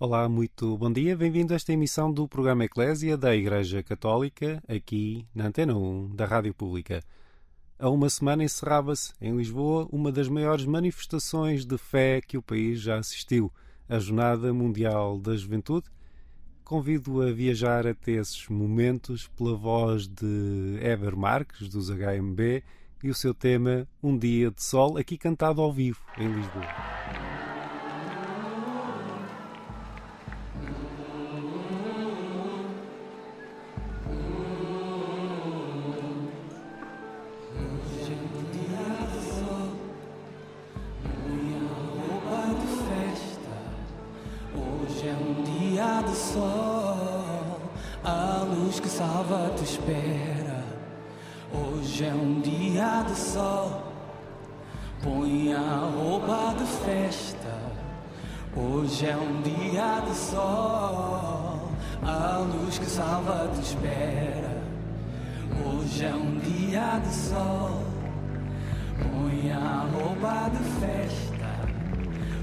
Olá, muito bom dia. Bem-vindo a esta emissão do programa Eclésia da Igreja Católica, aqui na Antena 1 da Rádio Pública. Há uma semana encerrava-se, em Lisboa, uma das maiores manifestações de fé que o país já assistiu, a Jornada Mundial da Juventude. Convido a viajar até esses momentos pela voz de Eber Marques, dos HMB, e o seu tema Um Dia de Sol, aqui cantado ao vivo, em Lisboa. Hoje é um dia de sol. A luz que salva te espera. Hoje é um dia de sol. Põe a roupa de festa.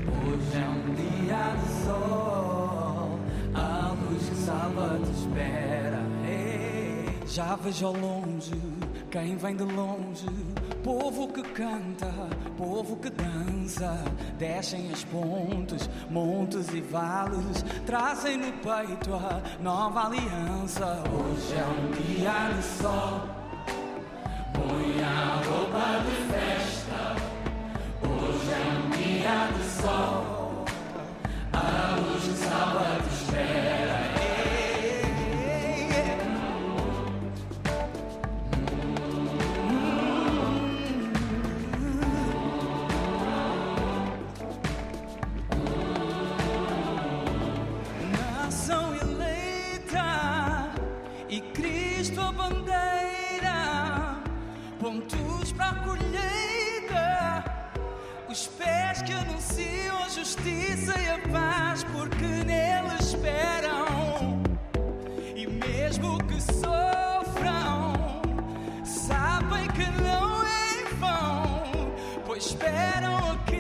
Hoje é um dia de sol. A luz que salva te espera. Já vejo ao longe quem vem de longe, povo que canta, povo que dança, descem as pontes, montes e vales, trazem no peito a nova aliança. Hoje é um dia de sol, põe a roupa de festa. Hoje é um dia de sol, Pés que anunciam a justiça e a paz, porque nele esperam. E mesmo que sofram, sabem que não é em vão, pois esperam aquele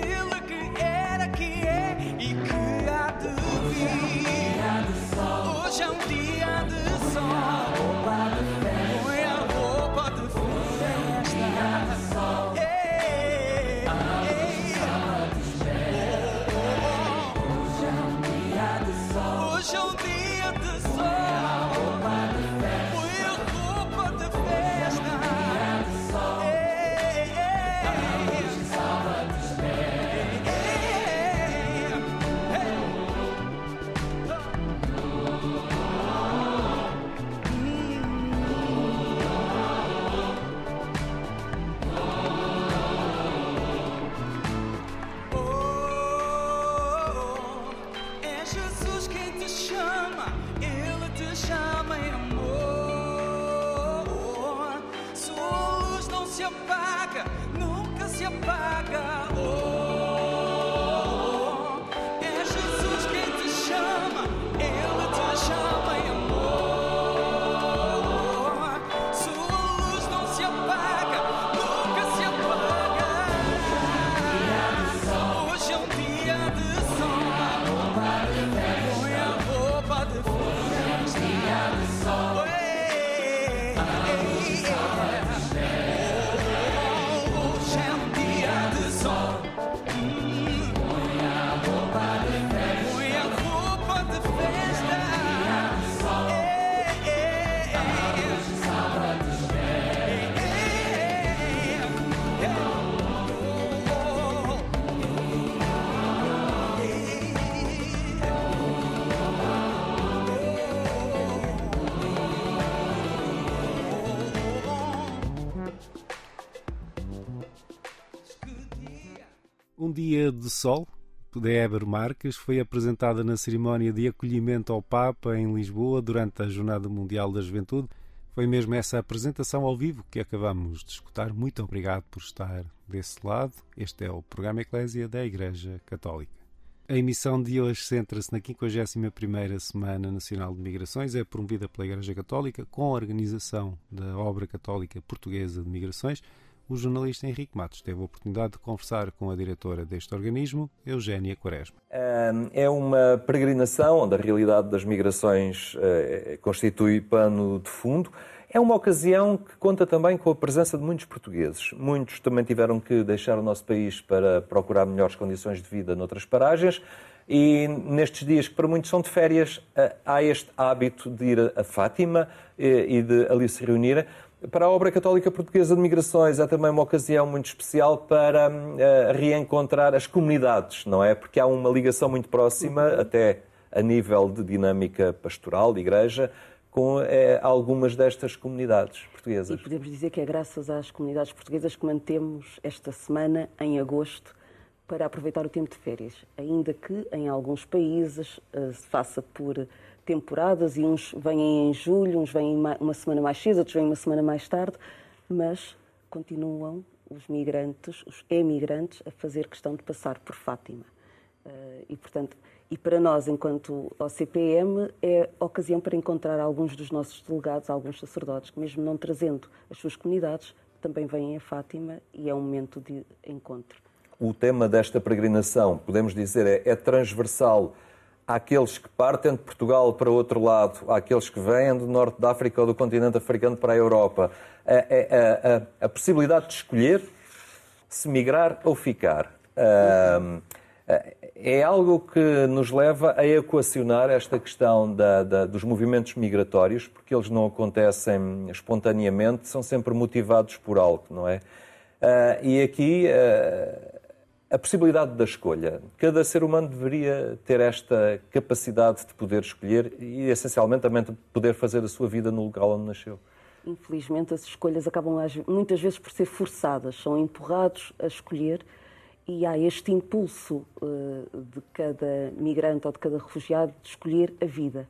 Dia de Sol, de Heber Marques, foi apresentada na cerimónia de acolhimento ao Papa em Lisboa durante a Jornada Mundial da Juventude. Foi mesmo essa apresentação ao vivo que acabamos de escutar. Muito obrigado por estar desse lado. Este é o programa Eclésia da Igreja Católica. A emissão de hoje centra-se na 51ª Semana Nacional de Migrações, é promovida pela Igreja Católica com a organização da Obra Católica Portuguesa de Migrações. O jornalista Henrique Matos teve a oportunidade de conversar com a diretora deste organismo, Eugénia Quaresma. É uma peregrinação onde a realidade das migrações eh, constitui pano de fundo. É uma ocasião que conta também com a presença de muitos portugueses. Muitos também tiveram que deixar o nosso país para procurar melhores condições de vida noutras paragens. E nestes dias, que para muitos são de férias, eh, há este hábito de ir a Fátima eh, e de ali se reunir. Para a Obra Católica Portuguesa de Migrações é também uma ocasião muito especial para uh, reencontrar as comunidades, não é? Porque há uma ligação muito próxima, até a nível de dinâmica pastoral de igreja, com é, algumas destas comunidades portuguesas. E podemos dizer que é graças às comunidades portuguesas que mantemos esta semana, em agosto, para aproveitar o tempo de férias, ainda que em alguns países uh, se faça por temporadas e uns vêm em julho, uns vêm uma semana mais cedo, outros vêm uma semana mais tarde, mas continuam os migrantes, os emigrantes, a fazer questão de passar por Fátima. Eh, e, portanto, e para nós, enquanto OCPM, é ocasião para encontrar alguns dos nossos delegados, alguns sacerdotes, que mesmo não trazendo as suas comunidades, também vêm a Fátima e é um momento de encontro. O tema desta peregrinação, podemos dizer, é, é transversal àqueles que partem de Portugal para outro lado, àqueles que vêm do norte da África ou do continente africano para a Europa, a, a, a, a possibilidade de escolher se migrar ou ficar. é algo que nos leva a equacionar esta questão da, da, dos movimentos migratórios, porque eles não acontecem espontaneamente, são sempre motivados por algo, não é? Uh, e aqui uh, a possibilidade da escolha. Cada ser humano deveria ter esta capacidade de poder escolher e, essencialmente, também de poder fazer a sua vida no local onde nasceu. Infelizmente, as escolhas acabam muitas vezes por ser forçadas, são empurrados a escolher e há este impulso uh, de cada migrante ou de cada refugiado de escolher a vida.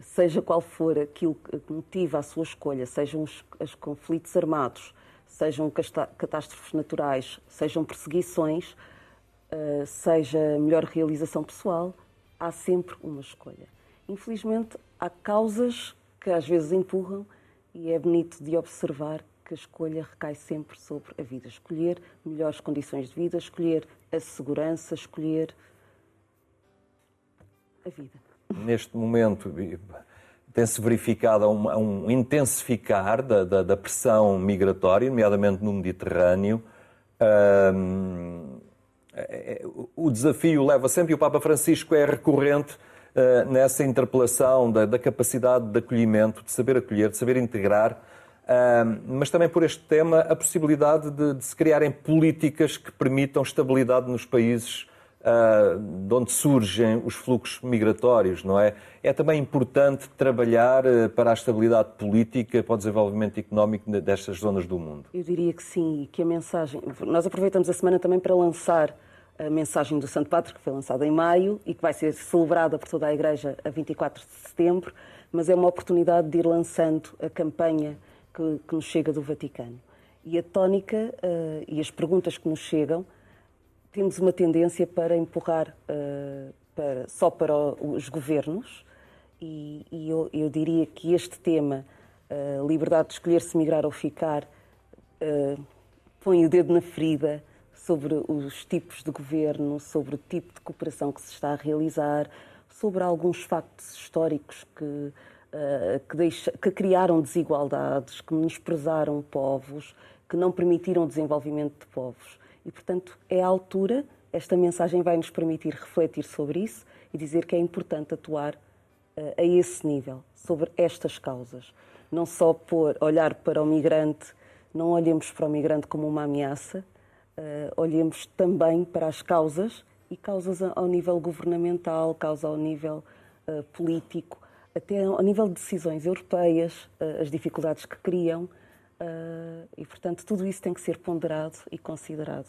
Seja qual for aquilo que motiva a sua escolha, sejam os, os conflitos armados, sejam catástrofes naturais, sejam perseguições, eh, seja melhor realização pessoal, há sempre uma escolha. Infelizmente, há causas que às vezes empurram e é bonito de observar que a escolha recai sempre sobre a vida. Escolher melhores condições de vida, escolher a segurança, escolher a vida. Neste momento, tem-se verificado um, um intensificar da, da, da, pressão migratória, nomeadamente no Mediterrâneo. Um, é, é, o desafio leva sempre, e o Papa Francisco é recorrente uh, nessa interpelação da, da, capacidade de acolhimento, de saber acolher, de saber integrar, uh, mas também por este tema a possibilidade de, de se criarem políticas que permitam estabilidade nos países uh, de onde surgem os fluxos migratórios, não é? É também importante trabalhar uh, para a estabilidade política, para o desenvolvimento económico destas zonas do mundo. Eu diria que sim, e que a mensagem. Nós aproveitamos a semana também para lançar a mensagem do Santo Padre, que foi lançada em maio e que vai ser celebrada por toda a Igreja a 24 de setembro, mas é uma oportunidade de ir lançando a campanha que, que nos chega do Vaticano. E a tónica uh, e as perguntas que nos chegam temos uma tendência para empurrar uh, para, só para os governos, e, e eu, eu, diria que este tema, uh, liberdade de escolher se migrar ou ficar, uh, põe o dedo na ferida sobre os tipos de governo, sobre o tipo de cooperação que se está a realizar, sobre alguns factos históricos que, que, deixa, que criaram desigualdades, que menosprezaram povos, que não permitiram o desenvolvimento de povos. E, portanto, é a altura, esta mensagem vai nos permitir refletir sobre isso e dizer que é importante atuar uh, a esse nível, sobre estas causas. Não só por olhar para o migrante, não olhemos para o migrante como uma ameaça, uh, olhemos também para as causas e causas ao nível governamental, causas ao nível uh, político, até ao nível de decisões europeias, as dificuldades que criam Uh, e, portanto, tudo isso tem que ser ponderado e considerado.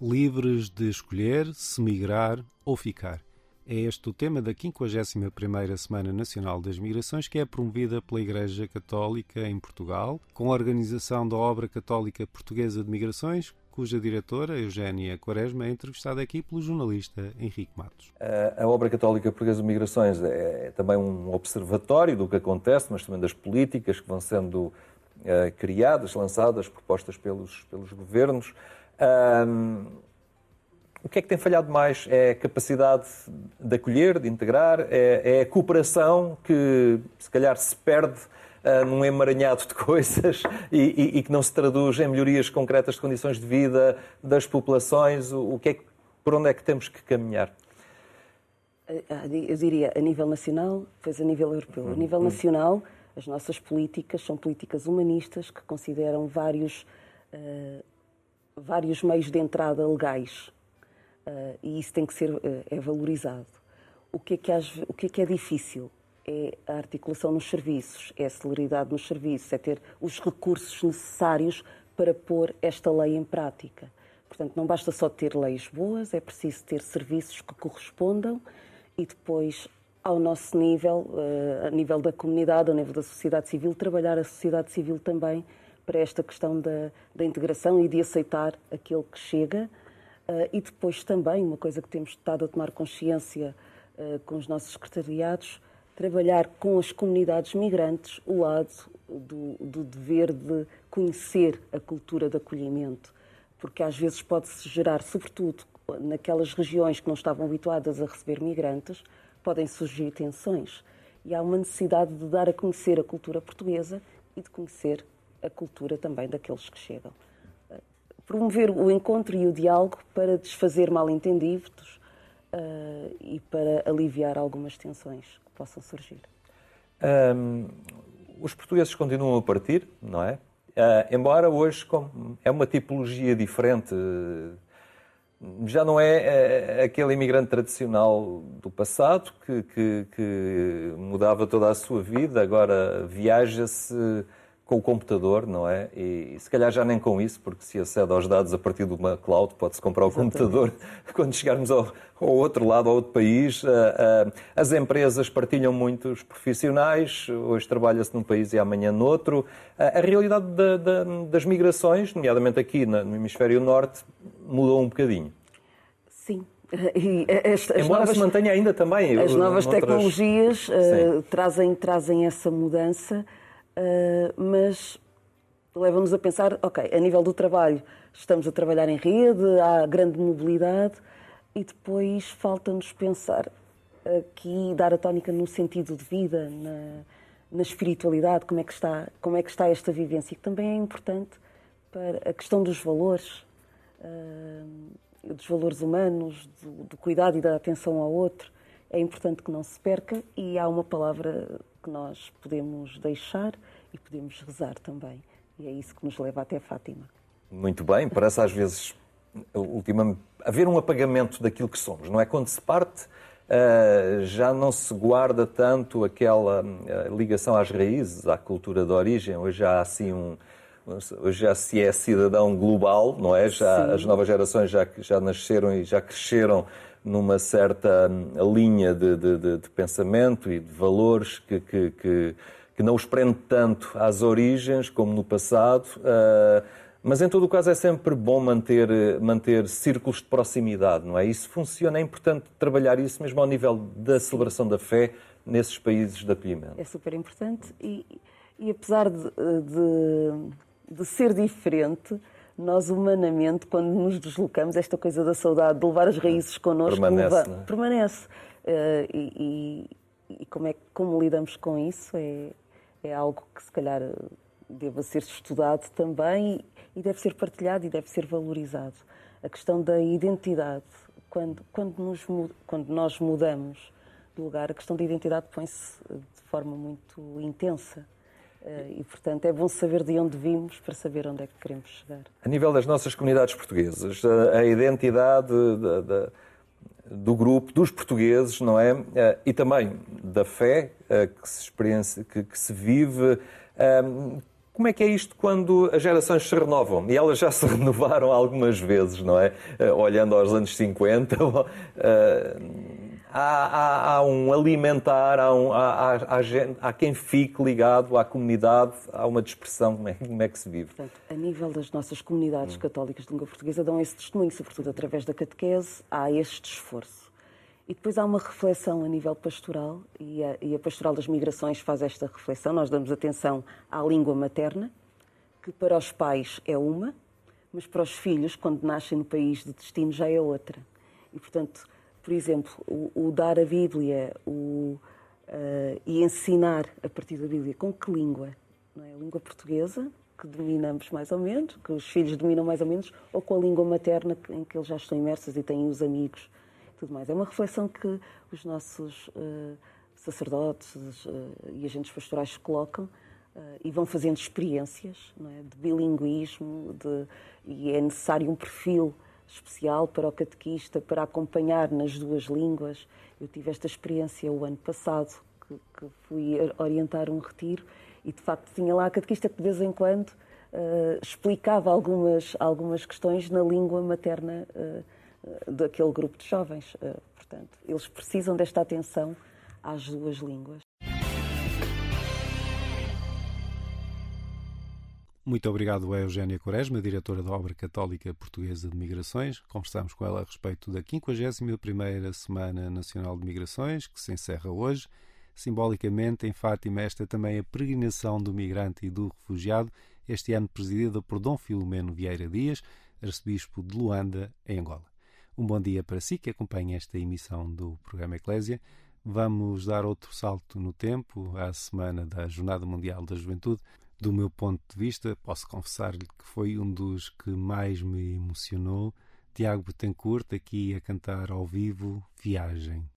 Livres de escolher se migrar ou ficar. É este o tema da 51ª Semana Nacional das Migrações, que é promovida pela Igreja Católica em Portugal, com a organização da Obra Católica Portuguesa de Migrações, cuja diretora, Eugénia Quaresma, é entrevistada aqui pelo jornalista Henrique Matos. A Obra Católica Portuguesa de Migrações é também um observatório do que acontece, mas também das políticas que vão sendo uh, criadas, lançadas, propostas pelos, pelos governos. Um, o que é que tem falhado mais? É a capacidade de acolher, de integrar? É, é a cooperação que, se calhar, se perde uh, num emaranhado de coisas e, e, e, que não se traduz em melhorias concretas de condições de vida das populações? O, o que é que, por onde é que temos que caminhar? Eu diria a nível nacional, depois a nível europeu. A nível nacional, as nossas políticas são políticas humanistas que consideram vários, uh, vários meios de entrada legais. Uh, e isso tem que ser uh, é valorizado. O que é que, o que é, que é difícil? É a articulação nos serviços, é a celeridade nos serviços, é ter os recursos necessários para pôr esta lei em prática. Portanto, não basta só ter leis boas, é preciso ter serviços que correspondam e depois, ao nosso nível, uh, a nível da comunidade, ao nível da sociedade civil, trabalhar a sociedade civil também para esta questão da, da integração e de aceitar aquele que chega. Uh, e depois também, uma coisa que temos estado a tomar consciência uh, com os nossos secretariados, trabalhar com as comunidades migrantes o lado do, do dever de conhecer a cultura de acolhimento, porque às vezes pode-se gerar, sobretudo naquelas regiões que não estavam habituadas a receber migrantes, podem surgir tensões. E há uma necessidade de dar a conhecer a cultura portuguesa e de conhecer a cultura também daqueles que chegam. Promover o encontro e o diálogo para desfazer mal-entendidos uh, e para aliviar algumas tensões possam surgir. Um, os portugueses continuam a partir, não é? Uh, embora hoje é uma tipologia diferente já não é, é aquele imigrante tradicional do passado que, que, que mudava toda a sua vida, agora viaja-se com o computador, não é? E, se calhar já nem com isso, porque se acede aos dados a partir de uma cloud, pode-se comprar o Exatamente. computador. Quando chegarmos ao, ao, outro lado, ao outro país, uh, uh, as empresas partilham muitos profissionais, hoje trabalha-se num país e amanhã noutro. Uh, a realidade da, da, das migrações, nomeadamente aqui no hemisfério norte, mudou um bocadinho. Sim, esta, Embora novas, se mantenha ainda também. As novas noutras... tecnologias uh, trazem, trazem essa mudança uh, mas leva-nos a pensar, ok, a nível do trabalho, estamos a trabalhar em rede, há grande mobilidade e depois falta-nos pensar aqui, dar a tónica no sentido de vida, na, na espiritualidade, como é, que está, como é que está esta vivência, que também é importante para a questão dos valores, uh, dos valores humanos, do, do cuidado e da atenção ao outro. É importante que não se perca e há uma palavra que nós podemos deixar e podemos rezar também. E é isso que nos leva até Fátima. Muito bem, parece às vezes ultimamente, haver um apagamento daquilo que somos, não é? Quando se parte, uh, já não se guarda tanto aquela uh, ligação às raízes, à cultura de origem. Hoje há assim um. Hoje já se é cidadão global, não é? Já, as novas gerações já, já nasceram e já cresceram numa certa hum, linha de, de, de pensamento e de valores que, que, que, que, não os prende tanto às origens como no passado. Uh, mas em todo o caso é sempre bom manter, manter círculos de proximidade, não é? Isso funciona, é importante trabalhar isso mesmo ao nível da celebração da fé nesses países de acolhimento. É super importante e, e apesar de, de, de ser diferente, nós humanamente, quando nos deslocamos, esta coisa da saudade, de levar as raízes connosco, permanece. Leva, é? permanece. Uh, e, e, como, é, como lidamos com isso é, é algo que se calhar deva ser estudado também e deve ser partilhado e deve ser valorizado. A questão da identidade, quando, quando, nos, quando nós mudamos de lugar, a questão da identidade põe-se de forma muito intensa. Eh, e, portanto, é bom saber de onde vimos para saber onde é que queremos chegar. A nível das nossas comunidades portuguesas, a identidade da, da, do grupo, dos portugueses, não é? Eh, e também da fé eh, que se, experiência, que, que se vive. Como é que é isto quando as gerações se renovam? E elas já se renovaram algumas vezes, não é? Olhando aos anos 50, há, há, há um alimentar, há, um, há, há, há, quem fique ligado à comunidade, há uma dispersão, como é, como é que se vive? Portanto, a nível das nossas comunidades hum. católicas de língua portuguesa dão esse testemunho, sobretudo através da catequese, há este esforço. E depois há uma reflexão a nível pastoral, e a, e a pastoral das migrações faz esta reflexão. Nós damos atenção à língua materna, que para os pais é uma, mas para os filhos, quando nascem no país de destino, já é outra. E, portanto, por exemplo, o, o dar a Bíblia o, uh, e ensinar a partir da Bíblia com que língua? Não é? A língua portuguesa, que dominamos mais ou menos, que os filhos dominam mais ou menos, ou com a língua materna em que eles já estão imersos e têm os amigos tudo mais. É uma reflexão que os nossos uh, sacerdotes uh, e agentes pastorais colocam e vão fazendo experiências é? de bilinguismo de, e é necessário um perfil especial para o catequista, para acompanhar nas duas línguas. Eu tive esta experiência o ano passado, que, que fui orientar um retiro e, de facto, tinha lá a catequista que, de vez em quando, uh, explicava algumas, algumas questões na língua materna uh, daquele grupo de jovens. Uh, portanto, eles precisam desta atenção às duas línguas. Muito obrigado a Eugénia Quaresma, diretora da Obra Católica Portuguesa de Migrações. Conversamos com ela a respeito da 51ª Semana Nacional de Migrações, que se encerra hoje. Simbolicamente, em Fátima, esta é também a peregrinação do migrante e do refugiado, este ano presidida por Dom Filomeno Vieira Dias, arcebispo de Luanda, em Angola. Um bom dia para si que acompanha esta emissão do programa Eclésia. Vamos dar outro salto no tempo, à semana da Jornada Mundial da Juventude do meu ponto de vista, posso confessar-lhe que foi um dos que mais me emocionou. Tiago Betancourt aqui a cantar ao vivo Viagem.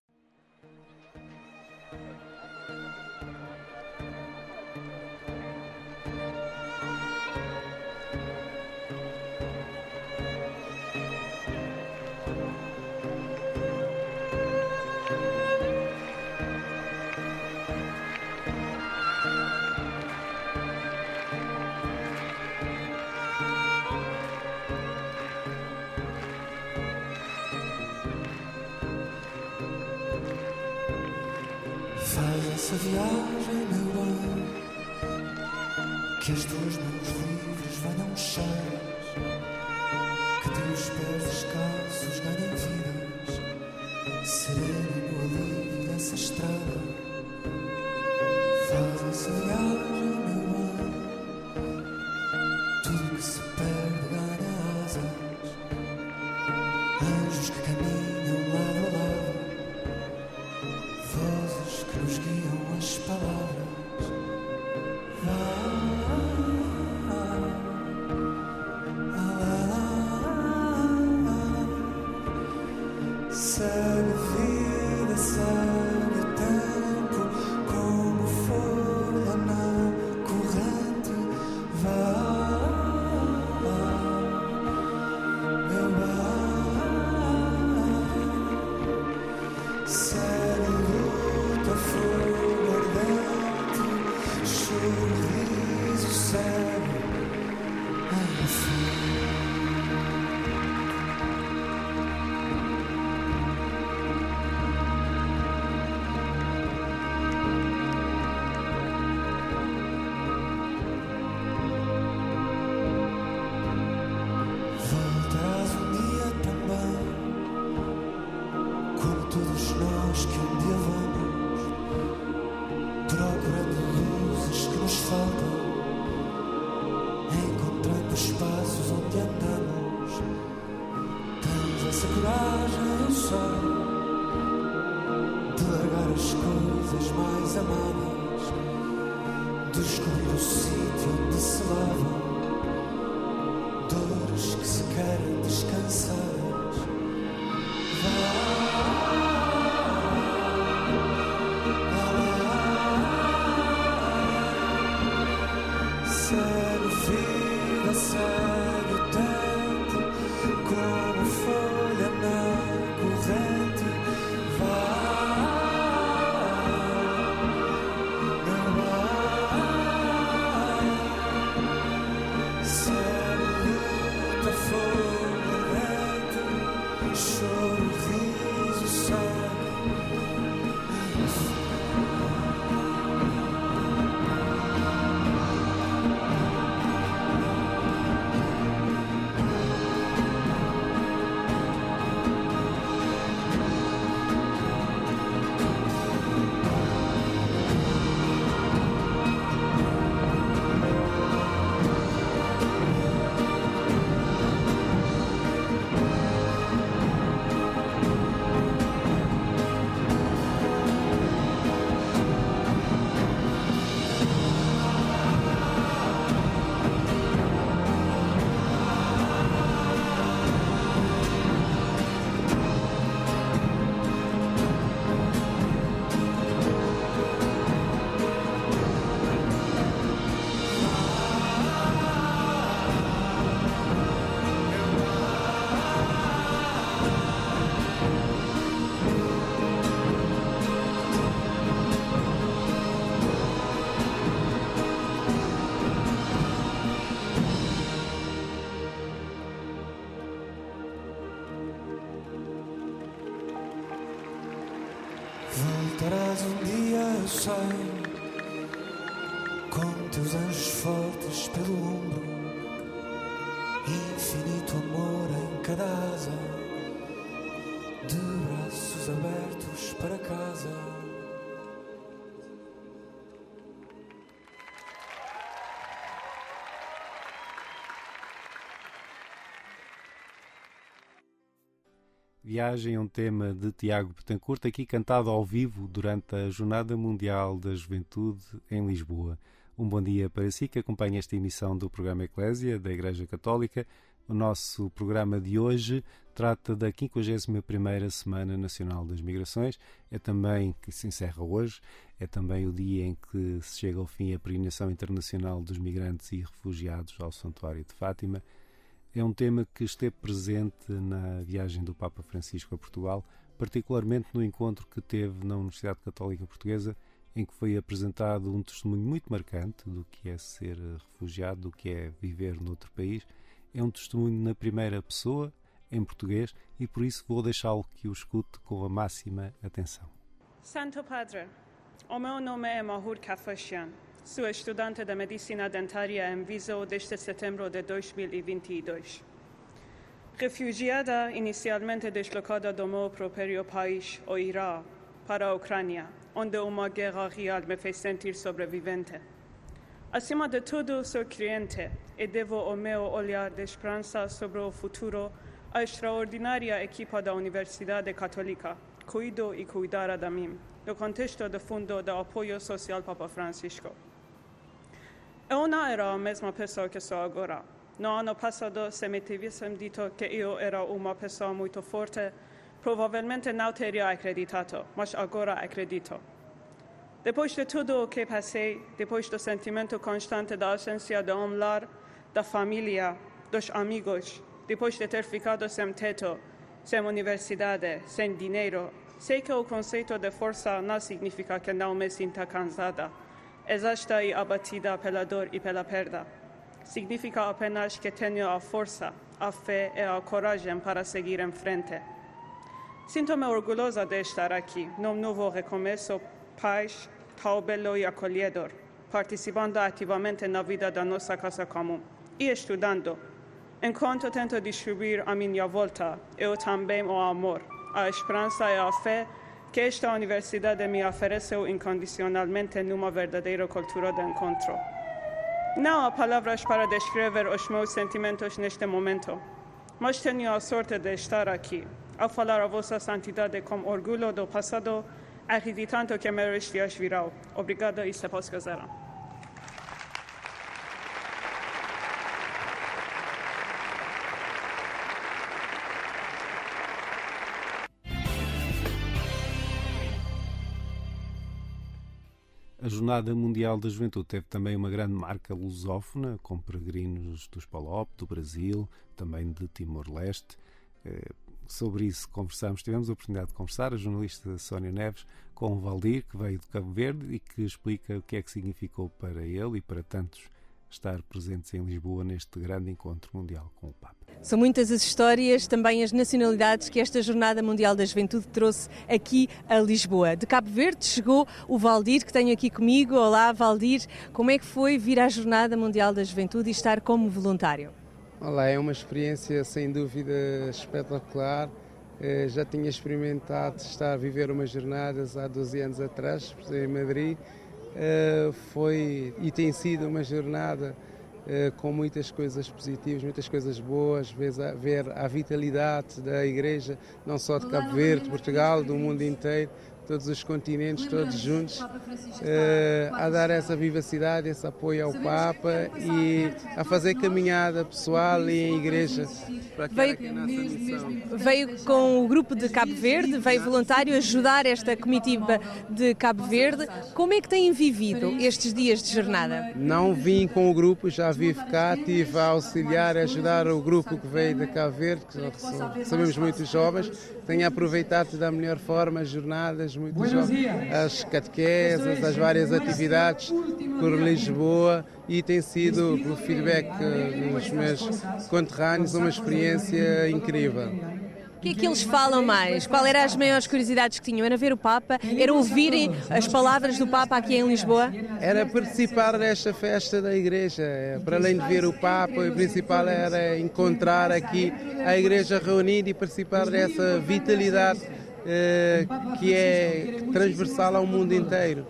Sad to feel the sun. Choro, riso, dia eu com teus anjos fortes pelo ombro, infinito amor em cada asa, de braços abertos para casa. Viagem é um tema de Tiago Betancourt, aqui cantado ao vivo durante a Jornada Mundial da Juventude em Lisboa. Um bom dia para si que acompanha esta emissão do programa Eclésia da Igreja Católica. O nosso programa de hoje trata da 51ª Semana Nacional das Migrações. É também que se encerra hoje, é também o dia em que se chega ao fim a peregrinação internacional dos migrantes e refugiados ao Santuário de Fátima. É um tema que esteve presente na viagem do Papa Francisco a Portugal, particularmente no encontro que teve na Universidade Católica Portuguesa, em que foi apresentado um testemunho muito marcante do que é ser refugiado, do que é viver noutro país. É um testemunho na primeira pessoa, em português, e por isso vou deixá-lo que o escute com a máxima atenção. Santo Padre, o meu nome é Mahur Kafashian. Sou estudante de Medicina Dentária em Viseu desde setembro de 2022. Refugiada inicialmente deslocada do meu próprio país, o Iraque, para a Ucrânia, onde uma guerra real me fez sentir sobrevivente. Acima de tudo, sou crente e devo o meu olhar de esperança sobre o futuro à extraordinária equipa da Universidade Católica, cuido e cuidará de mim, no contexto do Fundo de Apoio Social Papa Francisco. Eu não era a mesma pessoa que sou agora. No ano passado, se me tivessem dito que eu era uma pessoa muito forte, provavelmente não teria acreditado, mas agora acredito. Depois de tudo o que passei, depois do sentimento constante da ausência de um lar, da família, dos amigos, depois de ter ficado sem teto, sem universidade, sem dinheiro, sei que o conceito de força não significa que não me sinta cansada, exausta e abatida pela dor e pela perda. Significa apenas que tenho a força, a fé e a coragem para seguir em frente. Sinto-me orgulhosa de estar aqui, num novo recomeço, paz, tão belo e acolhedor, participando ativamente na vida da nossa casa comum e estudando. Enquanto tento distribuir à minha volta, eu também o amor, a esperança e a fé que esta universidade me ofereceu incondicionalmente numa verdadeira cultura de encontro. Não há palavras para descrever os meus sentimentos neste momento, mas tenho a sorte de estar aqui, a falar a Vossa Santidade com orgulho do passado, acreditando que melhores dias virão. Obrigada e se posso casar. A Jornada Mundial da Juventude teve também uma grande marca lusófona, com peregrinos dos Palop, do Brasil, também de Timor-Leste. Eh, sobre isso conversamos, tivemos a oportunidade de conversar, a jornalista Sónia Neves, com o Valdir, que veio de Cabo Verde e que explica o que é que significou para ele e para tantos estar presentes em Lisboa neste grande encontro mundial com o Papa. São muitas as histórias, também as nacionalidades que esta Jornada Mundial da Juventude trouxe aqui a Lisboa. De Cabo Verde chegou o Valdir, que tenho aqui comigo. Olá, Valdir. Como é que foi vir à Jornada Mundial da Juventude e estar como voluntário? Olá, é uma experiência sem dúvida espetacular. Eh, Já tinha experimentado estar a viver umas jornadas há 12 anos atrás, em Madrid. Eh, Foi e tem sido uma jornada eh, com muitas coisas positivas, muitas coisas boas, ver a, ver a vitalidade da Igreja, não só de Cabo Verde, de Portugal, do mundo inteiro, todos os continentes, todos juntos, eh, a dar essa vivacidade, esse apoio ao Papa e a fazer caminhada pessoal e em igreja para Veio- que é a nossa missão. Veio com o grupo de Cabo Verde, veio voluntário ajudar esta comitiva de Cabo Verde. Como é que têm vivido estes dias de jornada? Não vim com o grupo, já vivo cá, estive a auxiliar, a ajudar o grupo que veio de Cabo Verde, que são- sabemos muitos jovens, tenho aproveitado da melhor forma as jornadas, muitos jovens, as catequeses, as várias atividades por Lisboa e tem sido, pelo feedback eh, dos meus conterrâneos, uma experiência incrível. que é que eles falam mais? Qual eram as maiores curiosidades que tinham? Era ver o Papa? Era ouvirem as palavras do Papa aqui em Lisboa? Era participar desta festa da igreja. Para além de ver o Papa, o principal era encontrar aqui a igreja reunida e participar dessa vitalidade eh, que é transversal ao mundo inteiro.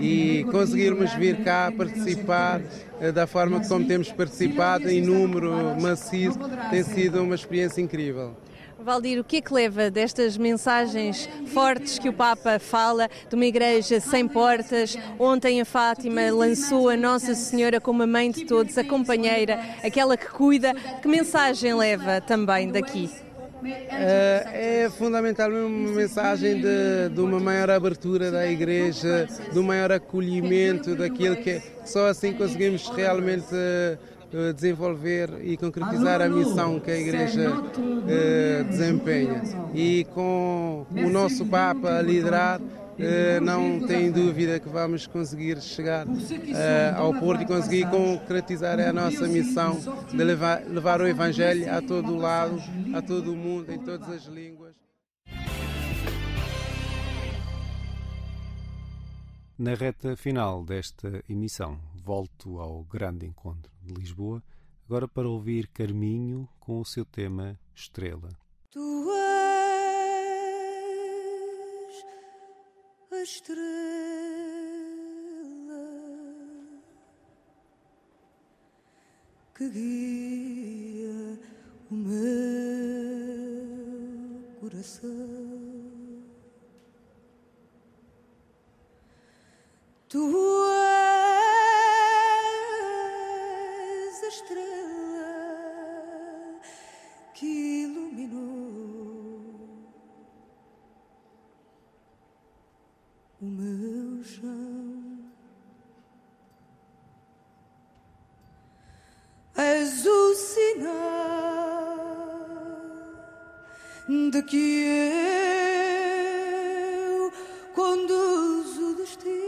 E conseguirmos vir cá participar eh, da forma como temos participado, em número maciço, tem sido uma experiência incrível. Valdir, o que é que leva destas mensagens fortes que o Papa fala de uma igreja sem portas? Ontem a Fátima lançou a Nossa Senhora como a mãe de todos, a companheira, aquela que cuida. Que mensagem leva também daqui? É, é fundamentalmente uma mensagem de, de, uma maior abertura da igreja, de um maior acolhimento daquilo que é, só assim conseguimos realmente uh, desenvolver e concretizar a missão que a igreja uh, desempenha. E com o nosso Papa a liderar, não tem dúvida que vamos conseguir chegar uh, ao Porto e conseguir concretizar a nossa missão de levar, levar o Evangelho a todo o lado, a todo o mundo, em todas as línguas. Na reta final desta emissão, volto ao grande encontro de Lisboa, agora para ouvir Carminho com o seu tema Estrela. Tu a estrela que guia o meu coração. Tu de que eu conduzo o destino.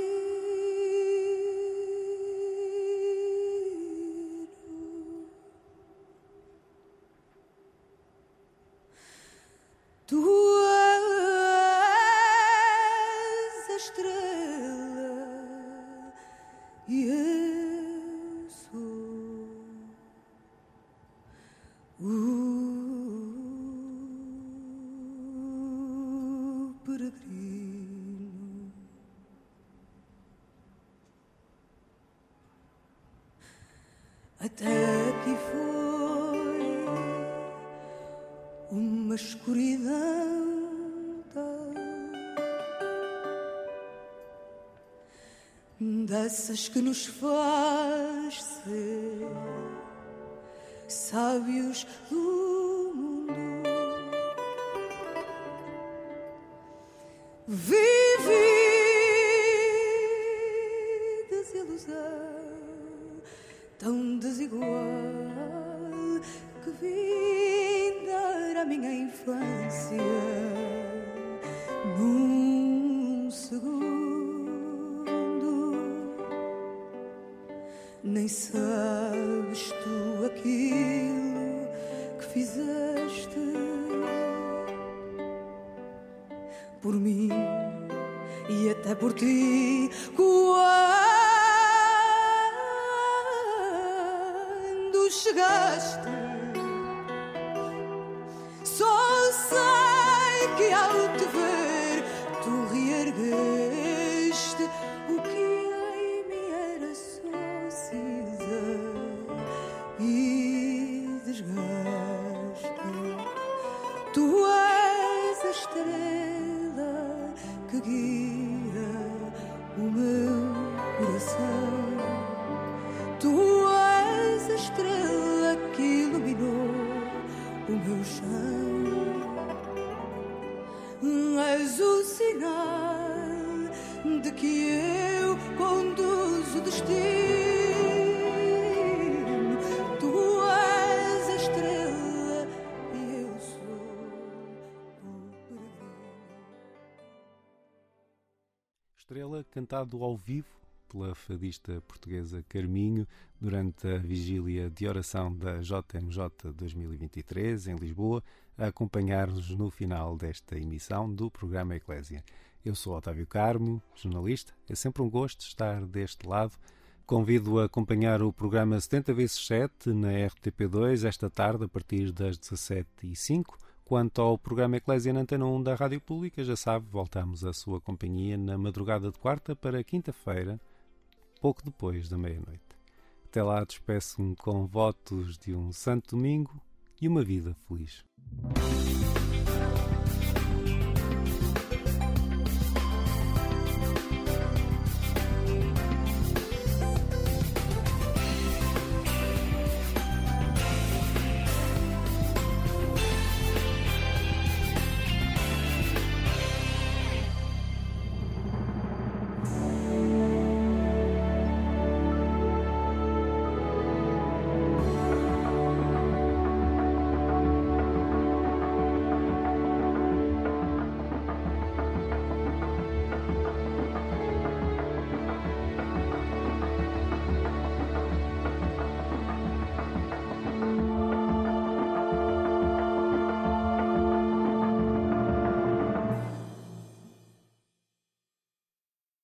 Dessas que nos faz ser sábios do mundo. Vivi desilusão tão desigual que vim dar a minha infância num Nem que guia o meu coração. Cantado ao vivo pela fadista portuguesa Carminho durante a vigília de oração da JMJ 2023 em Lisboa, a acompanhar-nos no final desta emissão do programa Eclésia. Eu sou Otávio Carmo, jornalista. É sempre um gosto estar deste lado. Convido a acompanhar o programa 70 vezes 7 na RTP2 esta tarde a partir das 17h05 Quanto ao programa Eclésia na Antena 1 da Rádio Pública, já sabe, voltamos à sua companhia na madrugada de quarta para quinta-feira, pouco depois da meia-noite. Até lá, despeço-me com votos de um santo domingo e uma vida feliz.